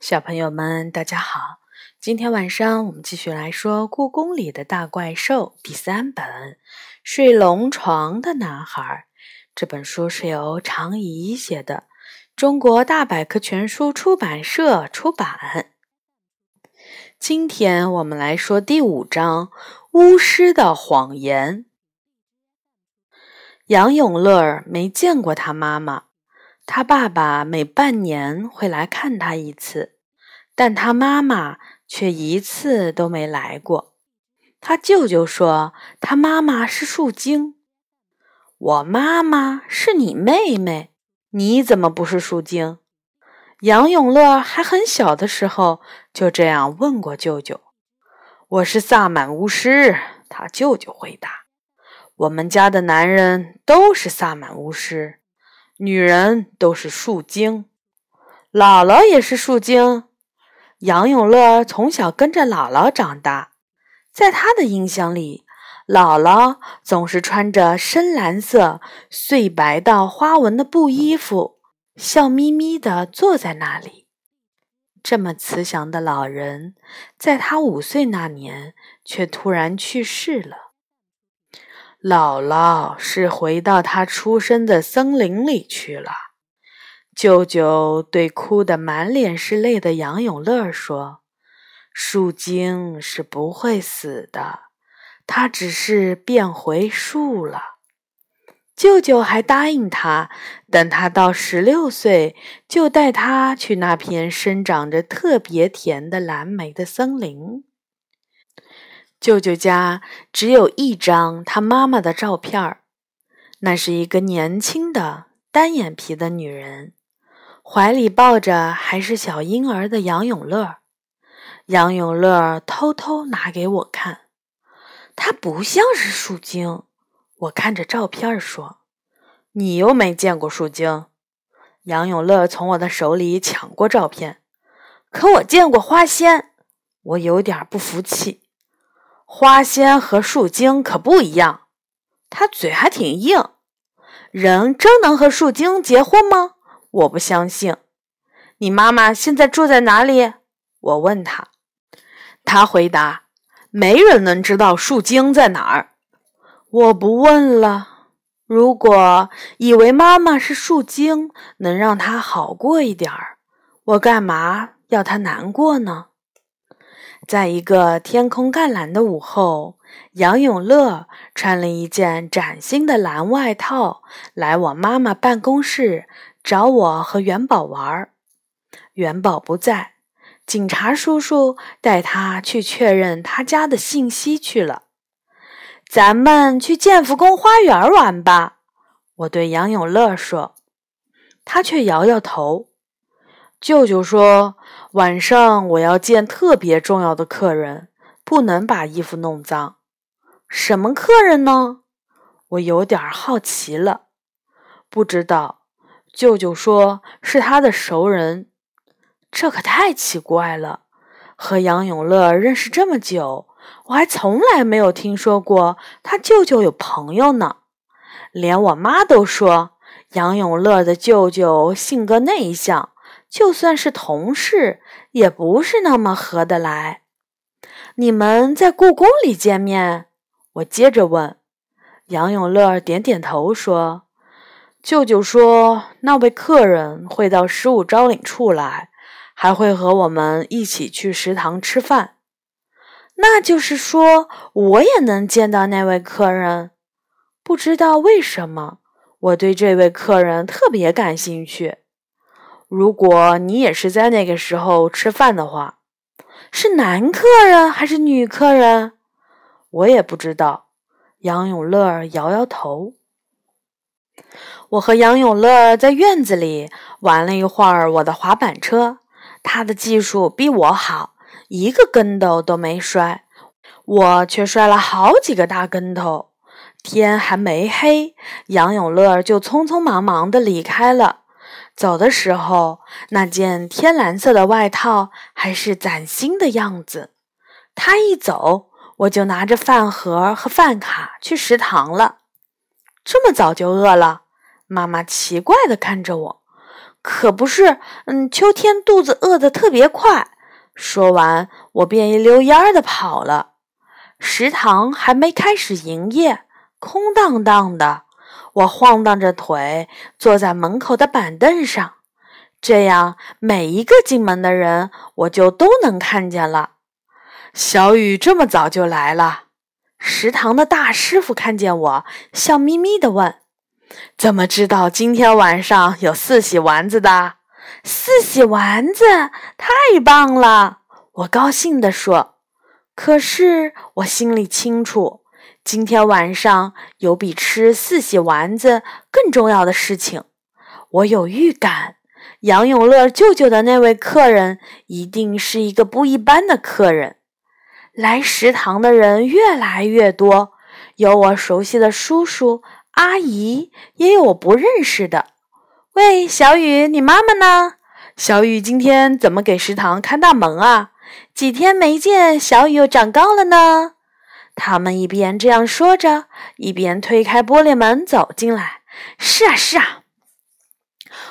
小朋友们，大家好！今天晚上我们继续来说《故宫里的大怪兽》第三本《睡龙床的男孩》。这本书是由常怡写的，中国大百科全书出版社出版。今天我们来说第五章《巫师的谎言》。杨永乐没见过他妈妈。他爸爸每半年会来看他一次，但他妈妈却一次都没来过。他舅舅说他妈妈是树精。我妈妈是你妹妹，你怎么不是树精？杨永乐还很小的时候就这样问过舅舅。我是萨满巫师，他舅舅回答。我们家的男人都是萨满巫师。女人都是树精，姥姥也是树精。杨永乐从小跟着姥姥长大，在他的印象里，姥姥总是穿着深蓝色碎白到花纹的布衣服，笑眯眯地坐在那里。这么慈祥的老人，在他五岁那年却突然去世了。姥姥是回到她出生的森林里去了。舅舅对哭得满脸是泪的杨永乐说：“树精是不会死的，它只是变回树了。”舅舅还答应他，等他到十六岁，就带他去那片生长着特别甜的蓝莓的森林。舅舅家只有一张他妈妈的照片儿，那是一个年轻的单眼皮的女人，怀里抱着还是小婴儿的杨永乐。杨永乐偷偷拿给我看，他不像是树精。我看着照片说：“你又没见过树精。”杨永乐从我的手里抢过照片，可我见过花仙。我有点不服气。花仙和树精可不一样，他嘴还挺硬。人真能和树精结婚吗？我不相信。你妈妈现在住在哪里？我问他，他回答：没人能知道树精在哪儿。我不问了。如果以为妈妈是树精能让她好过一点儿，我干嘛要她难过呢？在一个天空湛蓝的午后，杨永乐穿了一件崭新的蓝外套，来我妈妈办公室找我和元宝玩。元宝不在，警察叔叔带他去确认他家的信息去了。咱们去建福宫花园玩吧，我对杨永乐说，他却摇摇头。舅舅说。晚上我要见特别重要的客人，不能把衣服弄脏。什么客人呢？我有点好奇了。不知道，舅舅说是他的熟人。这可太奇怪了。和杨永乐认识这么久，我还从来没有听说过他舅舅有朋友呢。连我妈都说，杨永乐的舅舅性格内向。就算是同事，也不是那么合得来。你们在故宫里见面？我接着问。杨永乐点点头说：“舅舅说，那位客人会到十五招领处来，还会和我们一起去食堂吃饭。那就是说，我也能见到那位客人。不知道为什么，我对这位客人特别感兴趣。”如果你也是在那个时候吃饭的话，是男客人还是女客人？我也不知道。杨永乐摇摇头。我和杨永乐在院子里玩了一会儿我的滑板车，他的技术比我好，一个跟斗都没摔，我却摔了好几个大跟头。天还没黑，杨永乐就匆匆忙忙的离开了。走的时候，那件天蓝色的外套还是崭新的样子。他一走，我就拿着饭盒和饭卡去食堂了。这么早就饿了？妈妈奇怪地看着我。可不是，嗯，秋天肚子饿得特别快。说完，我便一溜烟儿的跑了。食堂还没开始营业，空荡荡的。我晃荡着腿，坐在门口的板凳上，这样每一个进门的人，我就都能看见了。小雨这么早就来了。食堂的大师傅看见我，笑眯眯地问：“怎么知道今天晚上有四喜丸子的？”“四喜丸子，太棒了！”我高兴地说。可是我心里清楚，今天晚上有比吃四喜丸子更重要的事情。我有预感，杨永乐舅舅的那位客人一定是一个不一般的客人。来食堂的人越来越多，有我熟悉的叔叔阿姨，也有我不认识的。喂，小雨，你妈妈呢？小雨今天怎么给食堂看大门啊？几天没见，小雨又长高了呢。他们一边这样说着，一边推开玻璃门走进来。是啊，是啊。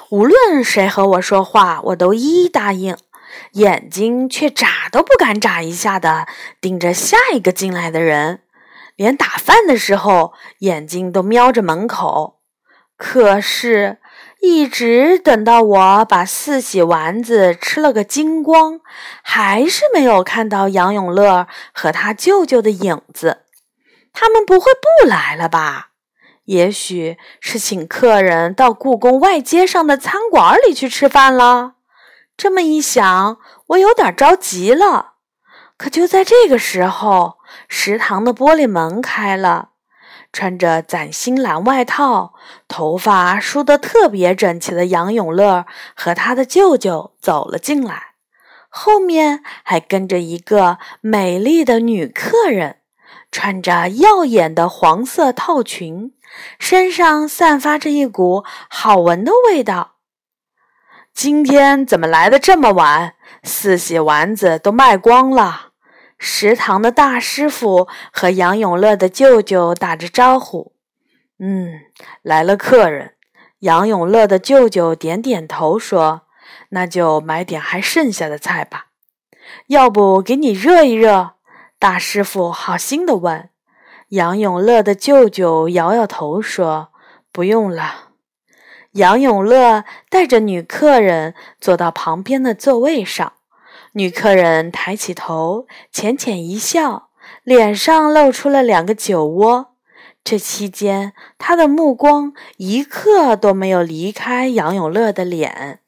无论谁和我说话，我都一一答应。眼睛却眨都不敢眨一下的盯着下一个进来的人，连打饭的时候眼睛都瞄着门口。可是，一直等到我把四喜丸子吃了个精光，还是没有看到杨永乐和他舅舅的影子。他们不会不来了吧？也许是请客人到故宫外街上的餐馆里去吃饭了。这么一想，我有点着急了。可就在这个时候，食堂的玻璃门开了，穿着崭新蓝外套、头发梳得特别整齐的杨永乐和他的舅舅走了进来，后面还跟着一个美丽的女客人，穿着耀眼的黄色套裙，身上散发着一股好闻的味道。今天怎么来的这么晚？四喜丸子都卖光了。食堂的大师傅和杨永乐的舅舅打着招呼：“嗯，来了客人。”杨永乐的舅舅点点头说：“那就买点还剩下的菜吧。要不给你热一热？”大师傅好心的问。杨永乐的舅舅摇摇头说：“不用了。”杨永乐带着女客人坐到旁边的座位上，女客人抬起头，浅浅一笑，脸上露出了两个酒窝。这期间，她的目光一刻都没有离开杨永乐的脸。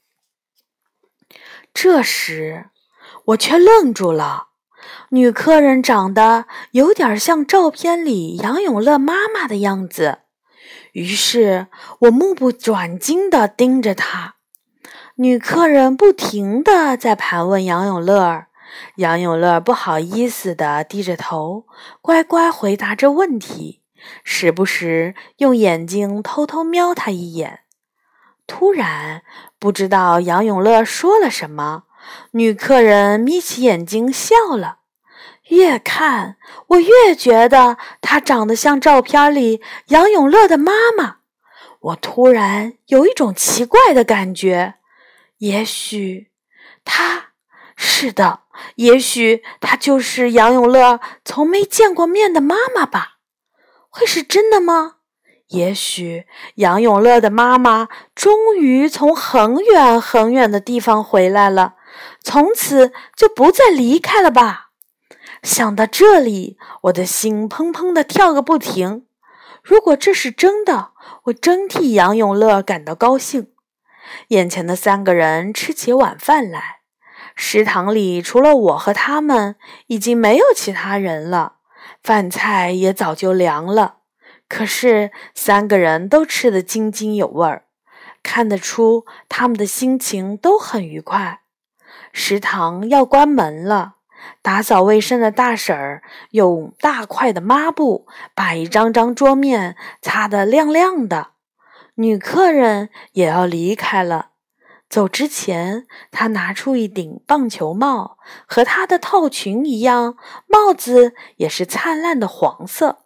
这时，我却愣住了。女客人长得有点像照片里杨永乐妈妈的样子。于是我目不转睛地盯着她。女客人不停地在盘问杨永乐，杨永乐不好意思地低着头，乖乖回答着问题，时不时用眼睛偷偷瞄她一眼。突然，不知道杨永乐说了什么，女客人眯起眼睛笑了。越看我越觉得她长得像照片里杨永乐的妈妈，我突然有一种奇怪的感觉，也许她是的，也许她就是杨永乐从没见过面的妈妈吧？会是真的吗？也许杨永乐的妈妈终于从很远很远的地方回来了，从此就不再离开了吧？想到这里，我的心砰砰地跳个不停。如果这是真的，我真替杨永乐感到高兴。眼前的三个人吃起晚饭来，食堂里除了我和他们，已经没有其他人了。饭菜也早就凉了，可是三个人都吃得津津有味儿，看得出他们的心情都很愉快。食堂要关门了。打扫卫生的大婶儿用大块的抹布把一张张桌面擦得亮亮的。女客人也要离开了，走之前，她拿出一顶棒球帽，和她的套裙一样，帽子也是灿烂的黄色。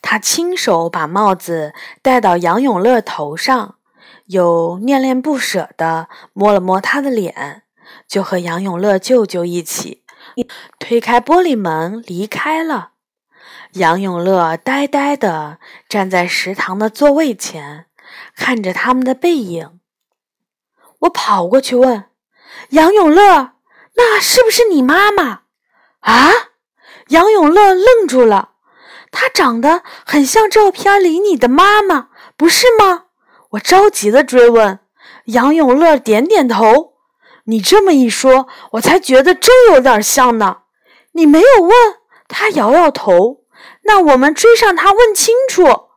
她亲手把帽子戴到杨永乐头上，又恋恋不舍地摸了摸他的脸，就和杨永乐舅舅一起推开玻璃门离开了。杨永乐呆呆地站在食堂的座位前，看着他们的背影。我跑过去问杨永乐：“那是不是你妈妈？”啊！杨永乐愣住了。她长得很像照片里你的妈妈，不是吗？我着急地追问。杨永乐点点头。你这么一说，我才觉得真有点像呢。你没有问？他摇摇头。那我们追上他，问清楚。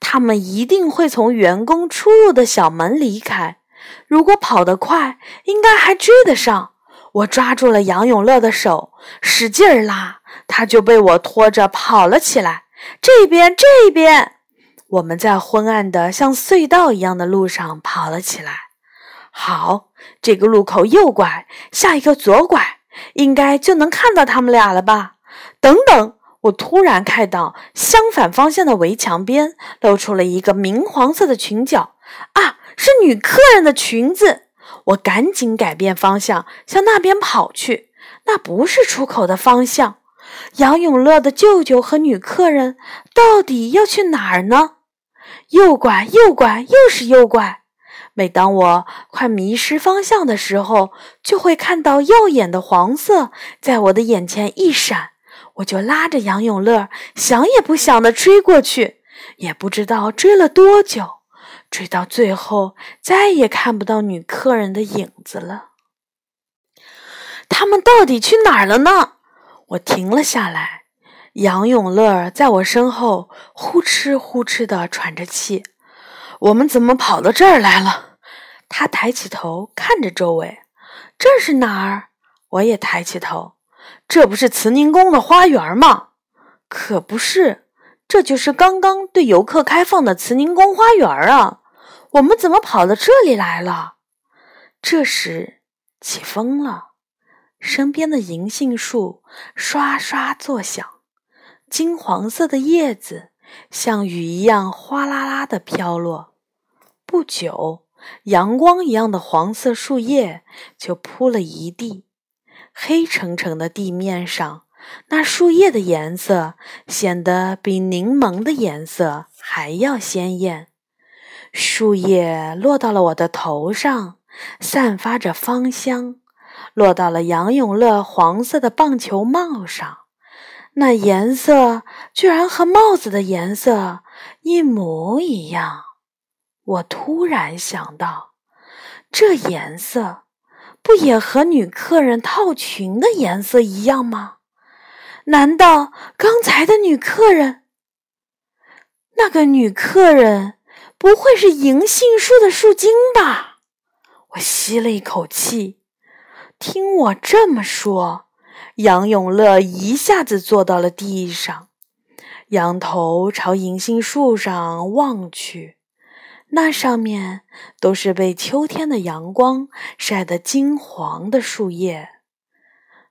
他们一定会从员工出入的小门离开。如果跑得快，应该还追得上。我抓住了杨永乐的手，使劲儿拉，他就被我拖着跑了起来。这边，这边，我们在昏暗的像隧道一样的路上跑了起来。好，这个路口右拐，下一个左拐，应该就能看到他们俩了吧？等等，我突然看到相反方向的围墙边露出了一个明黄色的裙角。啊，是女客人的裙子！我赶紧改变方向，向那边跑去。那不是出口的方向。杨永乐的舅舅和女客人到底要去哪儿呢？右拐，右拐，又是右拐。每当我快迷失方向的时候，就会看到耀眼的黄色在我的眼前一闪，我就拉着杨永乐，想也不想的追过去。也不知道追了多久，追到最后再也看不到女客人的影子了。他们到底去哪儿了呢？我停了下来，杨永乐在我身后呼哧呼哧的喘着气。我们怎么跑到这儿来了？他抬起头看着周围，这是哪儿？我也抬起头，这不是慈宁宫的花园吗？可不是，这就是刚刚对游客开放的慈宁宫花园啊！我们怎么跑到这里来了？这时起风了。身边的银杏树刷刷作响，金黄色的叶子像雨一样哗啦啦的飘落。不久，阳光一样的黄色树叶就铺了一地，黑沉沉的地面上，那树叶的颜色显得比柠檬的颜色还要鲜艳。树叶落到了我的头上，散发着芳香。落到了杨永乐黄色的棒球帽上，那颜色居然和帽子的颜色一模一样。我突然想到，这颜色不也和女客人套裙的颜色一样吗？难道刚才的女客人，那个女客人不会是银杏树的树精吧？我吸了一口气。听我这么说，杨永乐一下子坐到了地上，仰头朝银杏树上望去，那上面都是被秋天的阳光晒得金黄的树叶。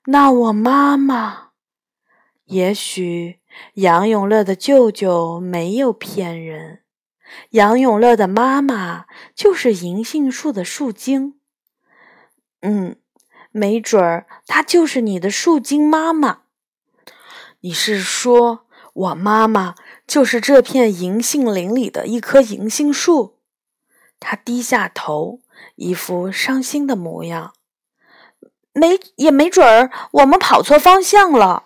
那我妈妈，也许杨永乐的舅舅没有骗人，杨永乐的妈妈就是银杏树的树精。嗯。没准儿，她就是你的树精妈妈。你是说我妈妈就是这片银杏林里的一棵银杏树？他低下头，一副伤心的模样。没，也没准儿，我们跑错方向了。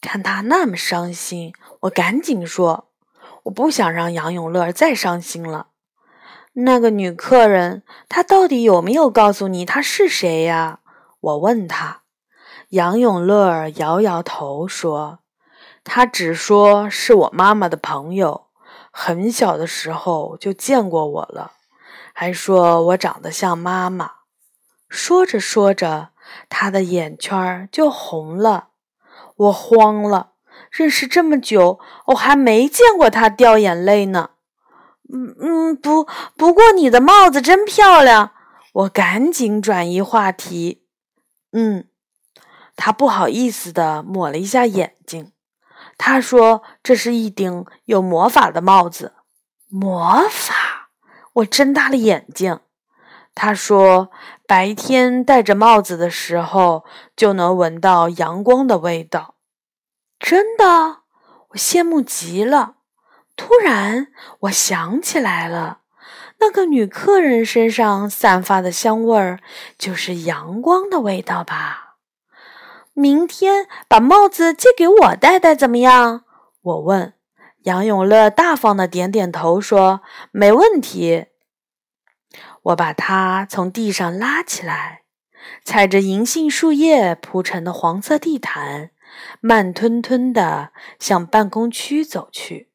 看他那么伤心，我赶紧说：“我不想让杨永乐再伤心了。”那个女客人，她到底有没有告诉你她是谁呀？我问他，杨永乐摇摇头说：“他只说是我妈妈的朋友，很小的时候就见过我了，还说我长得像妈妈。”说着说着，他的眼圈就红了。我慌了，认识这么久，我还没见过他掉眼泪呢。嗯嗯，不，不过你的帽子真漂亮。我赶紧转移话题。嗯，他不好意思的抹了一下眼睛。他说：“这是一顶有魔法的帽子。”魔法！我睁大了眼睛。他说：“白天戴着帽子的时候，就能闻到阳光的味道。”真的，我羡慕极了。突然，我想起来了，那个女客人身上散发的香味儿，就是阳光的味道吧？明天把帽子借给我戴戴，怎么样？我问。杨永乐大方的点点头，说：“没问题。”我把他从地上拉起来，踩着银杏树叶铺成的黄色地毯，慢吞吞地向办公区走去。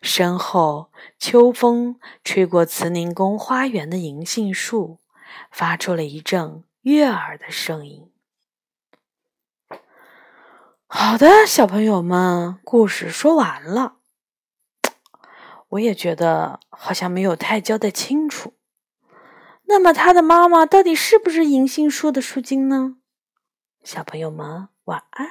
身后，秋风吹过慈宁宫花园的银杏树，发出了一阵悦耳的声音。好的，小朋友们，故事说完了。我也觉得好像没有太交代清楚。那么，他的妈妈到底是不是银杏树的树精呢？小朋友们，晚安。